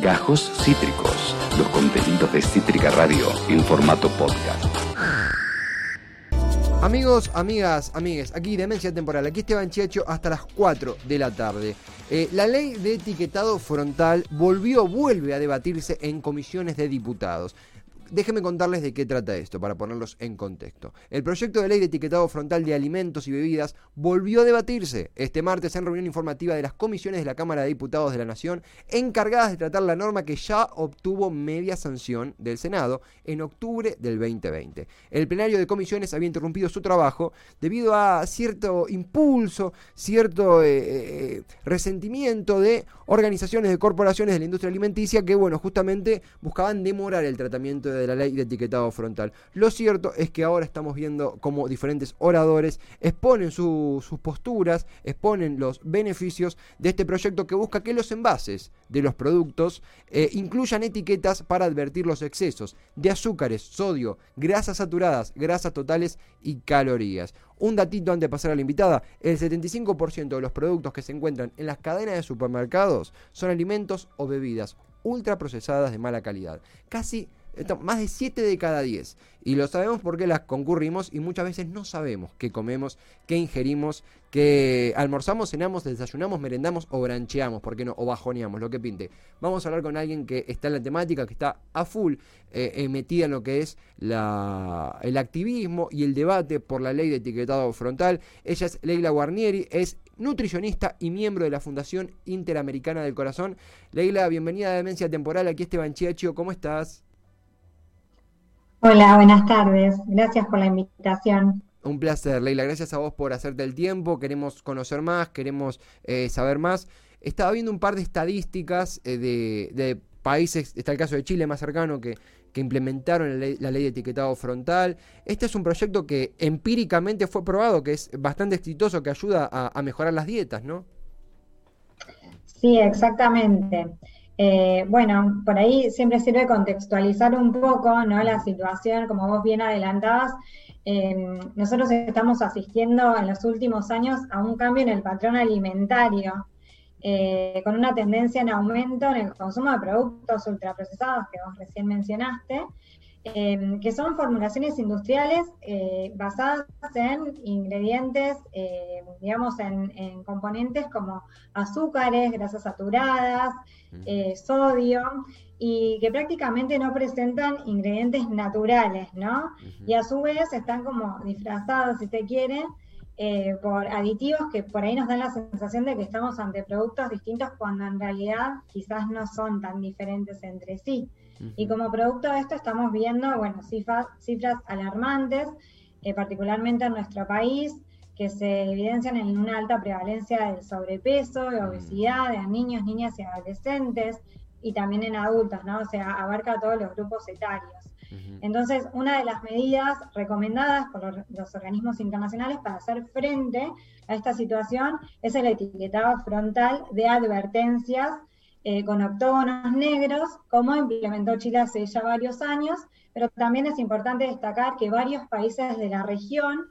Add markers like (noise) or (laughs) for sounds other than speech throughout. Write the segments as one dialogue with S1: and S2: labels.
S1: Gajos Cítricos, los contenidos de Cítrica Radio en formato podcast.
S2: Amigos, amigas, amigues, aquí Demencia Temporal, aquí Esteban Chiacho hasta las 4 de la tarde. Eh, la ley de etiquetado frontal volvió, vuelve a debatirse en comisiones de diputados. Déjenme contarles de qué trata esto, para ponerlos en contexto. El proyecto de ley de etiquetado frontal de alimentos y bebidas volvió a debatirse este martes en reunión informativa de las comisiones de la Cámara de Diputados de la Nación, encargadas de tratar la norma que ya obtuvo media sanción del Senado en octubre del 2020. El plenario de comisiones había interrumpido su trabajo debido a cierto impulso, cierto eh, eh, resentimiento de organizaciones de corporaciones de la industria alimenticia que, bueno, justamente buscaban demorar el tratamiento de de la ley de etiquetado frontal. Lo cierto es que ahora estamos viendo cómo diferentes oradores exponen sus posturas, exponen los beneficios de este proyecto que busca que los envases de los productos eh, incluyan etiquetas para advertir los excesos de azúcares, sodio, grasas saturadas, grasas totales y calorías. Un datito antes de pasar a la invitada, el 75% de los productos que se encuentran en las cadenas de supermercados son alimentos o bebidas ultraprocesadas de mala calidad. Casi más de 7 de cada 10. Y lo sabemos porque las concurrimos y muchas veces no sabemos qué comemos, qué ingerimos, qué almorzamos, cenamos, desayunamos, merendamos o brancheamos, ¿por qué no? O bajoneamos, lo que pinte. Vamos a hablar con alguien que está en la temática, que está a full eh, eh, metida en lo que es la, el activismo y el debate por la ley de etiquetado frontal. Ella es Leila Guarnieri, es nutricionista y miembro de la Fundación Interamericana del Corazón. Leila, bienvenida a Demencia Temporal, aquí Esteban Chiacho, ¿cómo estás?
S3: Hola, buenas tardes. Gracias por la invitación.
S2: Un placer, Leila. Gracias a vos por hacerte el tiempo. Queremos conocer más, queremos eh, saber más. Estaba viendo un par de estadísticas eh, de, países, está el caso de Chile más cercano, que, que implementaron la ley, de etiquetado frontal. Este es un proyecto que empíricamente fue probado, que es bastante exitoso, que ayuda a, a mejorar las dietas, ¿no?
S3: Sí, exactamente. Eh, bueno, por ahí siempre sirve contextualizar un poco ¿no? la situación, como vos bien adelantabas. Eh, nosotros estamos asistiendo en los últimos años a un cambio en el patrón alimentario, eh, con una tendencia en aumento en el consumo de productos ultraprocesados que vos recién mencionaste, Em, que son formulaciones industriales eh, basadas en ingredientes, eh, digamos, en, componentes como azúcares, grasas saturadas, eh, sodio, y que prácticamente no presentan ingredientes naturales, ¿no? Y a su vez están como disfrazados, si se quiere, por aditivos que por ahí nos dan la sensación de que estamos ante productos distintos cuando en realidad quizás no son tan diferentes entre sí. Y como producto de esto estamos viendo, bueno, cifras, cifras alarmantes, eh, particularmente en nuestro país, que se evidencian en una alta prevalencia del sobrepeso, de obesidad, de niños, niñas y adolescentes, y también en adultos, ¿no? O sea, abarca todos los grupos etarios. Entonces, una de las medidas recomendadas por los, organismos internacionales para hacer frente a esta situación es el etiquetado frontal de advertencias eh, con octógonos negros, como implementó Chile hace ya varios años, pero también es importante destacar que varios países de la región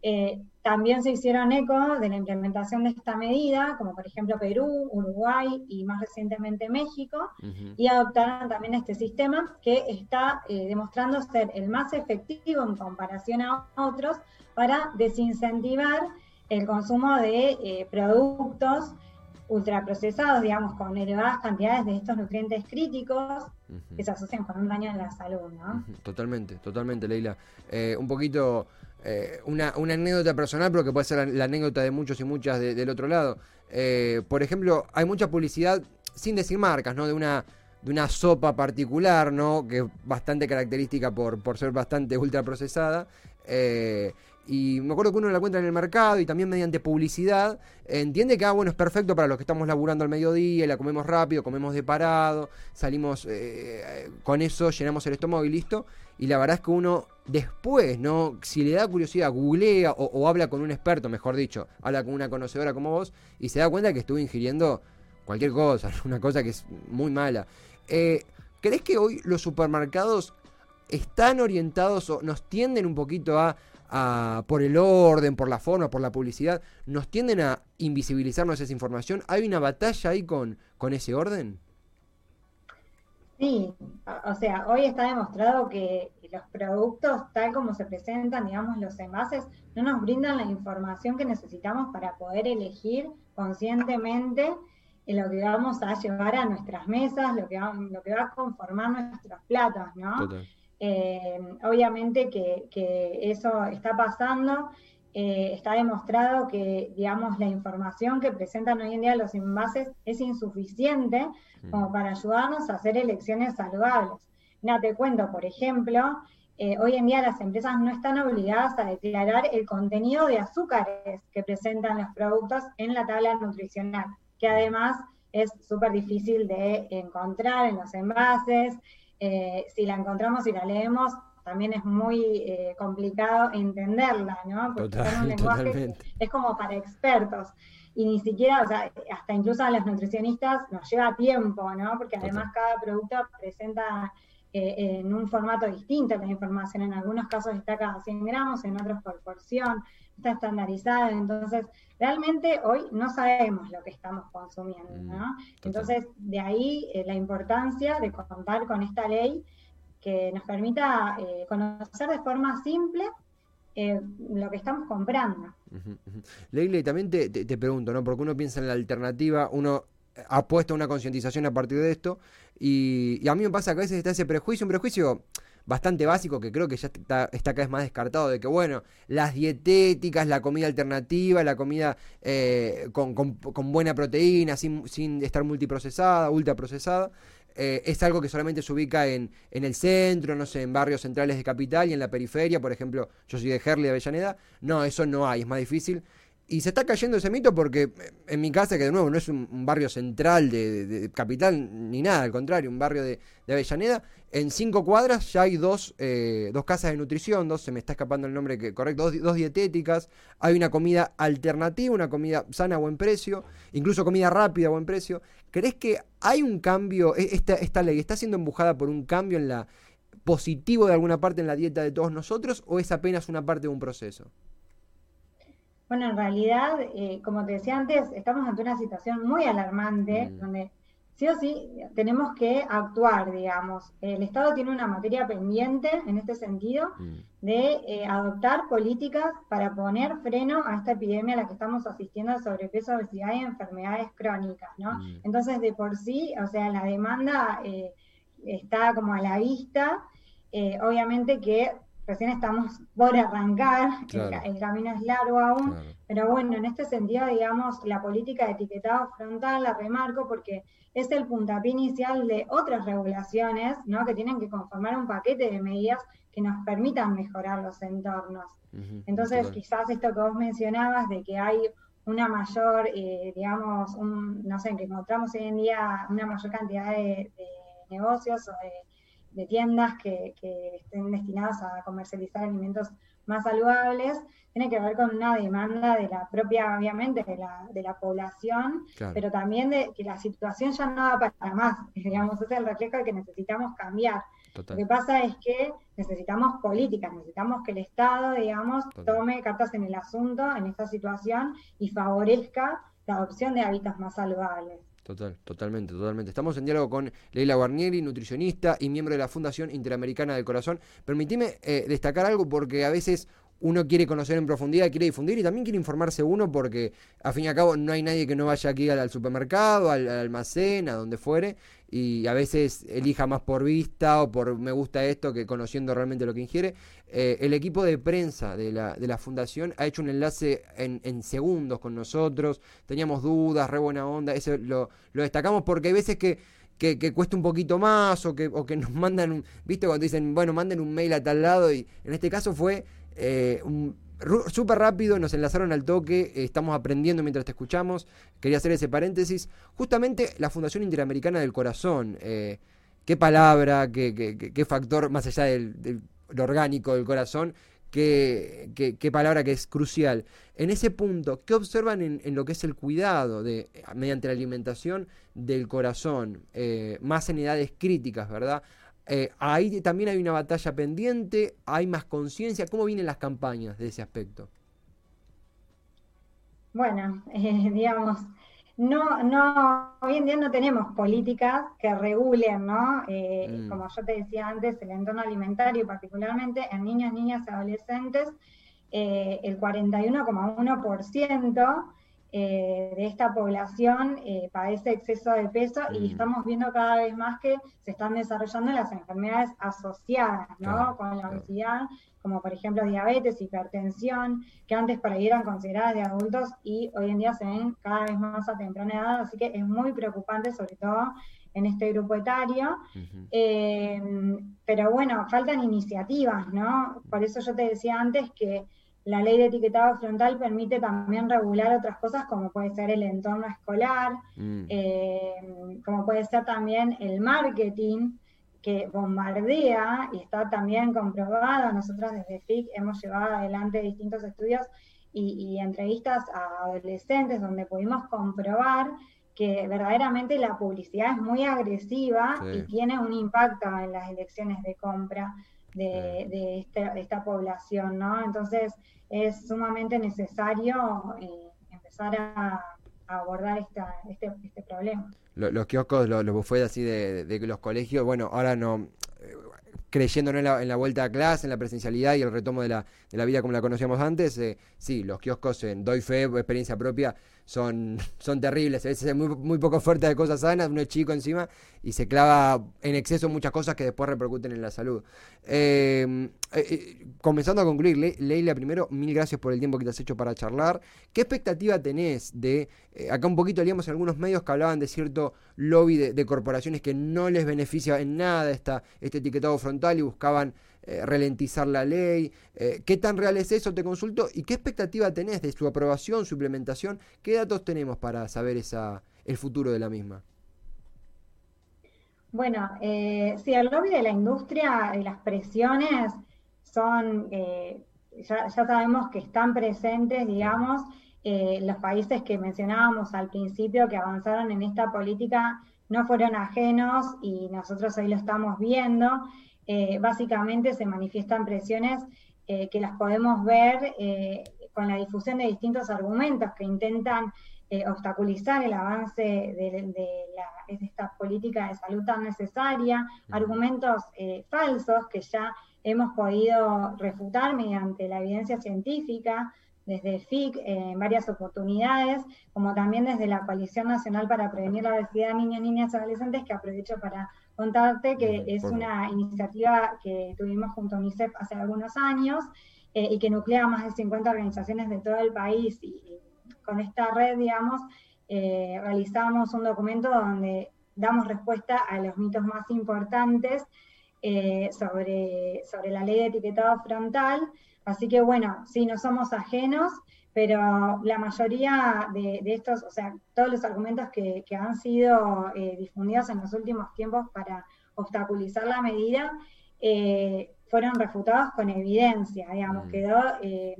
S3: eh, también se hicieron eco de la implementación de esta medida, como por ejemplo Perú, Uruguay y más recientemente México, y adoptaron también este sistema que está eh, demostrando ser el más efectivo en comparación a otros para desincentivar el consumo de productos ultraprocesados, digamos, con elevadas cantidades de estos nutrientes críticos que se asocian con un daño en la salud, ¿no?
S2: Totalmente, totalmente, Leila. Eh, un poquito, eh, una, anécdota personal, pero que puede ser la, anécdota de muchos y muchas del otro lado. Eh, por ejemplo, hay mucha publicidad, sin decir marcas, ¿no? De una de una sopa particular, ¿no? Que es bastante característica por, por ser bastante ultraprocesada. Eh, y me acuerdo que uno la encuentra en el mercado y también mediante publicidad entiende que ah, bueno, es perfecto para los que estamos laburando al mediodía la comemos rápido, comemos de parado, salimos eh, con eso, llenamos el estómago y listo. Y la verdad es que uno después, ¿no? Si le da curiosidad, googlea o, habla con un experto, mejor dicho, habla con una conocedora como vos y se da cuenta que estuvo ingiriendo cualquier cosa, (laughs) una cosa que es muy mala. Eh, ¿Crees que hoy los supermercados están orientados o nos tienden un poquito a por el orden, por la forma, por la publicidad, nos tienden a invisibilizarnos esa información. ¿Hay una batalla ahí con, con ese orden?
S3: Sí, o sea, hoy está demostrado que los productos, tal como se presentan, digamos, los envases, no nos brindan la información que necesitamos para poder elegir conscientemente lo que vamos a llevar a nuestras mesas, lo que va, lo que va a conformar nuestros platos, ¿no? Eh, obviamente que, eso está pasando, eh, está demostrado que, digamos, la información que presentan hoy en día los envases es insuficiente como para ayudarnos a hacer elecciones saludables. Mira, te cuento, por ejemplo, eh, hoy en día las empresas no están obligadas a declarar el contenido de azúcares que presentan los productos en la tabla nutricional, que además es súper difícil de encontrar en los envases. Eh, si la encontramos y la leemos, también es muy eh, complicado entenderla, ¿no? Porque es un (laughs) lenguaje es como para expertos y ni siquiera, o sea, hasta incluso a los nutricionistas nos lleva tiempo, ¿no? Porque además cada producto presenta eh, en un formato distinto la información. En algunos casos está cada 100 gramos, en otros por porción, está estandarizada. Entonces, realmente hoy no sabemos lo que estamos consumiendo, mm, ¿no? Entonces, de ahí eh, la importancia de contar con esta ley que nos permita eh, conocer de forma simple eh, lo que estamos comprando.
S2: Leile, también te, te, pregunto, ¿no? Porque uno piensa en la alternativa, uno ha puesto una concientización a partir de esto, y, a mí me pasa que a veces está ese prejuicio, un prejuicio bastante básico que creo que ya está, está cada vez más descartado, de que bueno, las dietéticas, la comida alternativa, la comida eh, con, con, buena proteína, sin, sin estar multiprocesada, ultraprocesada, eh, es algo que solamente se ubica en, en, el centro, no sé, en barrios centrales de capital y en la periferia, por ejemplo, yo soy de Herley, de Avellaneda, no, eso no hay, es más difícil. Y se está cayendo ese mito porque en mi casa, que de nuevo no es un, barrio central de, capital ni nada, al contrario, un barrio de, Avellaneda, en cinco cuadras ya hay dos, eh, dos casas de nutrición, dos, se me está escapando el nombre que, correcto, dos, dietéticas, hay una comida alternativa, una comida sana a buen precio, incluso comida rápida a buen precio. ¿Crees que hay un cambio, e, esta, esta ley está siendo empujada por un cambio en la positivo de alguna parte en la dieta de todos nosotros o es apenas una parte de un proceso?
S3: Bueno, en realidad, eh, como te decía antes, estamos ante una situación muy alarmante, mm. donde sí o sí tenemos que actuar, digamos. El Estado tiene una materia pendiente en este sentido mm. de eh, adoptar políticas para poner freno a esta epidemia a la que estamos asistiendo de sobrepeso, obesidad y enfermedades crónicas, ¿no? Mm. Entonces, de por sí, o sea, la demanda eh, está como a la vista. obviamente que recién estamos por arrancar, el, camino es largo aún, pero bueno, en este sentido, digamos, la política de etiquetado frontal la remarco porque es el puntapié inicial de otras regulaciones, ¿no? Que tienen que conformar un paquete de medidas que nos permitan mejorar los entornos. Entonces, quizás esto que vos mencionabas de que hay una mayor, eh, digamos, un, no sé, que encontramos hoy en día una mayor cantidad de, de negocios o de de tiendas que, estén destinadas a comercializar alimentos más saludables, tiene que ver con una demanda de la propia, obviamente, de la, de la población, pero también de que la situación ya no da para más, (laughs) digamos, es el reflejo de que necesitamos cambiar. Lo que pasa es que necesitamos políticas, necesitamos que el Estado, digamos, tome cartas en el asunto en esta situación y favorezca la adopción de hábitos más saludables.
S2: Total, totalmente, totalmente. Estamos en diálogo con Leila Guarnieri, nutricionista y miembro de la Fundación Interamericana del Corazón. Permitime eh, destacar algo porque a veces uno quiere conocer en profundidad, quiere difundir y también quiere informarse uno porque a fin y al cabo no hay nadie que no vaya aquí al, supermercado, al, almacén, a donde fuere y a veces elija más por vista o por me gusta esto que conociendo realmente lo que ingiere. Eh, el equipo de prensa de la, de la fundación ha hecho un enlace en, segundos con nosotros, teníamos dudas, re buena onda, eso lo, lo destacamos porque hay veces que que, que, cuesta un poquito más o que, o que nos (laughs) mandan, un, ¿viste? Cuando dicen, bueno, manden un mail a tal lado y en este caso fue eh, súper rápido, nos enlazaron al toque, estamos aprendiendo mientras te escuchamos. Quería hacer ese paréntesis. Justamente la Fundación Interamericana del Corazón, eh, qué palabra, qué, qué, factor, más allá del, orgánico del corazón, qué, qué, palabra que es crucial. En ese punto, ¿qué observan en, lo que es el cuidado de, mediante la alimentación del corazón, eh, más en edades críticas, ¿verdad? Eh, ahí también hay una batalla pendiente, hay más conciencia. ¿Cómo vienen las campañas de ese aspecto?
S3: Bueno, (laughs) eh, digamos, no, no, hoy en día no tenemos políticas que regulen, ¿no? Eh, mm. Como yo te decía antes, el entorno alimentario, particularmente en niños, niñas y adolescentes, eh, el 41,1% eh, de esta población eh, padece exceso de peso y mm. estamos viendo cada vez más que se están desarrollando las enfermedades asociadas ¿no? con la obesidad, como por ejemplo diabetes, hipertensión, que antes por ahí eran consideradas de adultos y hoy en día se ven cada vez más a temprana edad, así que es muy preocupante sobre todo en este grupo etario. Eh, pero bueno, faltan iniciativas, ¿no? Por eso yo te decía antes que la ley de etiquetado frontal permite también regular otras cosas como puede ser el entorno escolar, mm. eh, como puede ser también el marketing que bombardea y está también comprobado. Nosotros desde FIC hemos llevado adelante distintos estudios y, entrevistas a adolescentes donde pudimos comprobar que verdaderamente la publicidad es muy agresiva y tiene un impacto en las elecciones de compra de, este, esta población, ¿no? Entonces, es sumamente necesario eh, empezar a, abordar este, este, problema.
S2: Los, kioscos, los, los buffets así de, de, los colegios, bueno, ahora no, creyendo en la, en la, vuelta a clase, en la presencialidad y el retomo de la, de la vida como la conocíamos antes, eh, sí, los kioscos en Doy Fe, experiencia propia, son, (laughs) son terribles. A veces es muy, muy poco oferta de cosas sanas, uno es chico encima y se clava en exceso muchas cosas que después repercuten en la salud. Eh, eh, comenzando a concluir, Leila, primero, mil gracias por el tiempo que te has hecho para charlar. ¿Qué expectativa tenés de, acá un poquito leíamos en algunos medios que hablaban de cierto lobby de, corporaciones que no les beneficia en nada esta, este etiquetado frontal? y buscaban eh, ralentizar la ley. Eh, ¿Qué tan real es eso? Te consulto. ¿Y qué expectativa tenés de su aprobación, su implementación? ¿Qué datos tenemos para saber esa, el futuro de la misma?
S3: Bueno, eh, sí, el lobby de la industria y las presiones son, eh, ya, ya, sabemos que están presentes, digamos, los países que mencionábamos al principio que avanzaron en esta política no fueron ajenos y nosotros hoy lo estamos viendo. Eh, básicamente se manifiestan presiones eh, que las podemos ver eh, con la difusión de distintos argumentos que intentan obstaculizar el avance de, esta política de salud tan necesaria, argumentos falsos que ya hemos podido refutar mediante la evidencia científica, desde FIC en varias oportunidades, como también desde la Coalición Nacional para Prevenir la Obesidad de Niños, Niñas y Adolescentes, que aprovecho para contarte que es una iniciativa que tuvimos junto a UNICEF hace algunos años eh, y que nuclea más de 50 organizaciones de todo el país y, con esta red, digamos, eh, realizamos un documento donde damos respuesta a los mitos más importantes eh, sobre, sobre la ley de etiquetado frontal. Así que bueno, sí, no somos ajenos, pero la mayoría de, estos, o sea, todos los argumentos que, han sido eh, difundidos en los últimos tiempos para obstaculizar la medida, eh, fueron refutados con evidencia, digamos, mm. quedó, eh,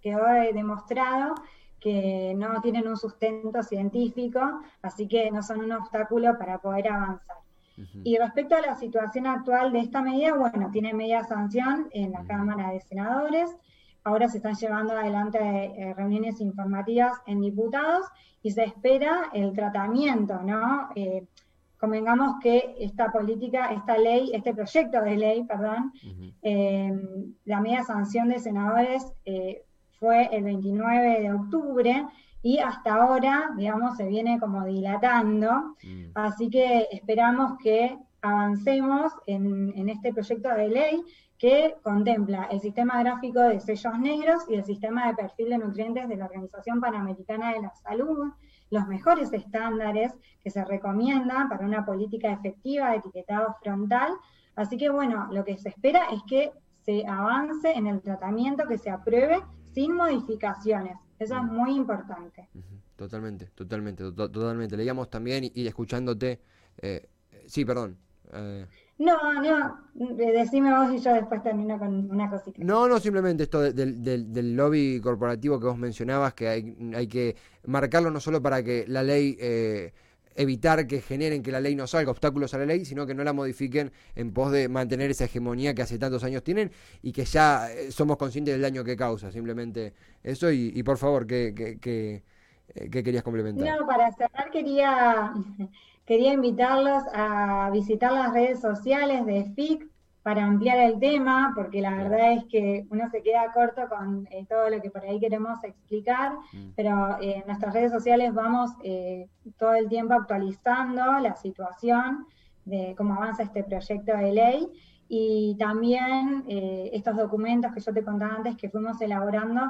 S3: quedó demostrado que no tienen un sustento científico, así que no son un obstáculo para poder avanzar. Y respecto a la situación actual de esta medida, bueno, tiene media sanción en la Cámara de Senadores, Ahora se están llevando adelante eh, reuniones informativas en diputados y se espera el tratamiento, ¿no? Eh, convengamos que esta política, esta ley, este proyecto de ley, perdón, eh, la media sanción de senadores fue el 29 de octubre y hasta ahora, digamos, se viene como dilatando, mm. así que esperamos que avancemos en, en, este proyecto de ley que contempla el sistema gráfico de sellos negros y el sistema de perfil de nutrientes de la Organización Panamericana de la Salud, los mejores estándares que se recomiendan para una política efectiva de etiquetado frontal. Así que bueno, lo que se espera es que se avance en el tratamiento, que se apruebe sin modificaciones. Eso es muy importante.
S2: Totalmente, totalmente, totalmente. Leíamos también y, escuchándote, eh, sí, perdón.
S3: Eh, no, no, decime vos y yo después termino con una cosita.
S2: No, no, simplemente esto del, del, lobby corporativo que vos mencionabas, que hay, hay que marcarlo no solo para que la ley, eh, evitar que generen que la ley no salga obstáculos a la ley, sino que no la modifiquen en pos de mantener esa hegemonía que hace tantos años tienen y que ya eh, somos conscientes del daño que causa, simplemente eso y, por favor que, que eh, ¿qué querías complementar?
S3: No, para cerrar quería, (laughs) quería invitarlos a visitar las redes sociales de FIC para ampliar el tema, porque la verdad es que uno se queda corto con eh, todo lo que por ahí queremos explicar, mm. pero eh, en nuestras redes sociales vamos todo el tiempo actualizando la situación de cómo avanza este proyecto de ley y también eh, estos documentos que yo te contaba antes que fuimos elaborando,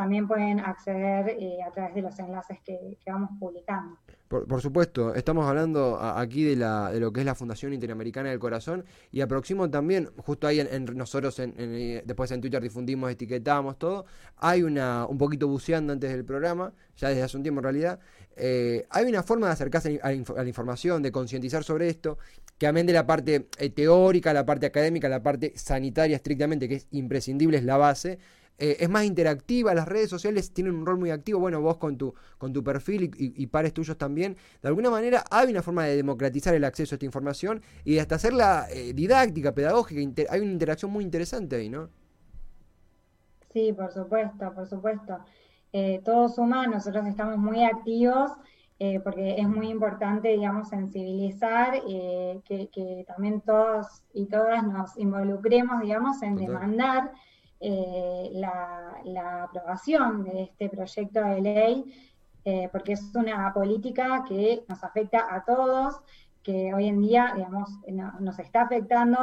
S3: también pueden acceder eh, a través de los enlaces que, vamos publicando.
S2: Por, supuesto, estamos hablando aquí de, la, de lo que es la Fundación Interamericana del Corazón y aproximo también, justo ahí en, nosotros en, eh, después en Twitter difundimos, etiquetamos todo, hay una un poquito buceando antes del programa, ya desde hace un tiempo en realidad, hay una forma de acercarse a, la información, de concientizar sobre esto, que amén de la parte eh, teórica, la parte académica, la parte sanitaria estrictamente, que es imprescindible, es la base, eh, es más interactiva, las redes sociales tienen un rol muy activo, bueno, vos con tu, con tu perfil y, pares tuyos también, de alguna manera hay una forma de democratizar el acceso a esta información y hasta hacerla eh, didáctica, pedagógica, hay una interacción muy interesante ahí, ¿no?
S3: Sí, por supuesto, por supuesto. todos humanos, nosotros estamos muy activos eh, porque es muy importante, digamos, sensibilizar, eh, que, también todos y todas nos involucremos, digamos, en demandar eh, la, aprobación de este proyecto de ley, porque es una política que nos afecta a todos, que hoy en día, digamos, nos está afectando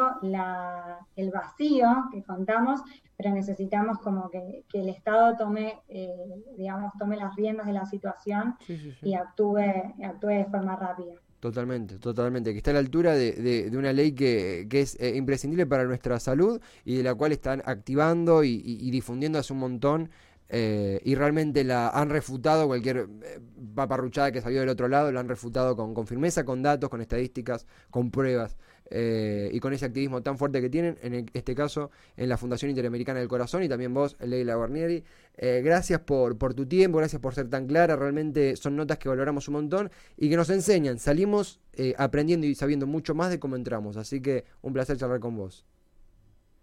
S3: el vacío que contamos, pero necesitamos como que, el Estado tome, eh, digamos, tome las riendas de la situación y actúe, actúe de forma rápida.
S2: Totalmente, totalmente, que está a la altura de, una ley que, que es eh, imprescindible para nuestra salud y de la cual están activando y, y difundiendo hace un montón eh, y realmente la han refutado, cualquier eh, paparruchada que salió del otro lado, la han refutado con, con firmeza, con datos, con estadísticas, con pruebas eh, y con ese activismo tan fuerte que tienen, en este caso en la Fundación Interamericana del Corazón y también vos, Leila Guarnieri. gracias por, por tu tiempo, gracias por ser tan clara, realmente son notas que valoramos un montón y que nos enseñan, salimos aprendiendo y sabiendo mucho más de cómo entramos, así que un placer charlar con vos.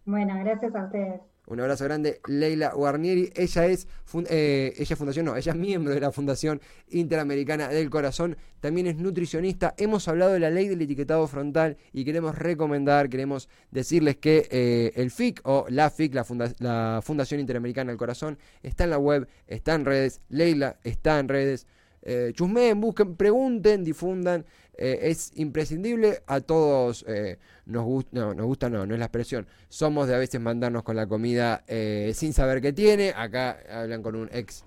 S3: Bueno, gracias a ustedes.
S2: Un abrazo grande, Leila Guarnieri. Ella es, eh, ella fundación, no, ella es miembro de la Fundación Interamericana del Corazón. También es nutricionista. Hemos hablado de la ley del etiquetado frontal y queremos recomendar, queremos decirles que eh, el FIC o la FIC, la, Fundación Interamericana del Corazón, está en la web, está en redes. Leila está en redes. Eh, chusmeen, busquen, pregunten, difundan. Eh, es imprescindible, a todos eh, nos gusta, no, nos gusta no, es la expresión, somos de a veces mandarnos con la comida eh, sin saber qué tiene, acá hablan con un ex,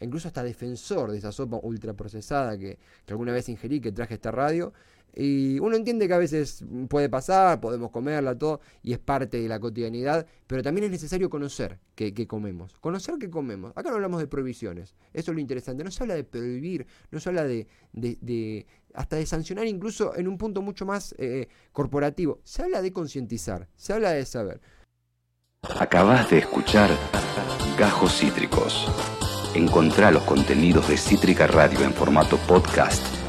S2: incluso hasta defensor de esa sopa ultraprocesada que, que alguna vez ingerí, que traje esta radio, y uno entiende que a veces puede pasar, podemos comerla, todo, y es parte de la cotidianidad, pero también es necesario conocer qué, comemos. Conocer qué comemos. Acá no hablamos de prohibiciones, eso es lo interesante. No se habla de prohibir, no se habla de, de, hasta de sancionar, incluso en un punto mucho más eh, corporativo. Se habla de concientizar, se habla de saber.
S1: Acabas de escuchar Gajos Cítricos. Encontrá los contenidos de Cítrica Radio en formato podcast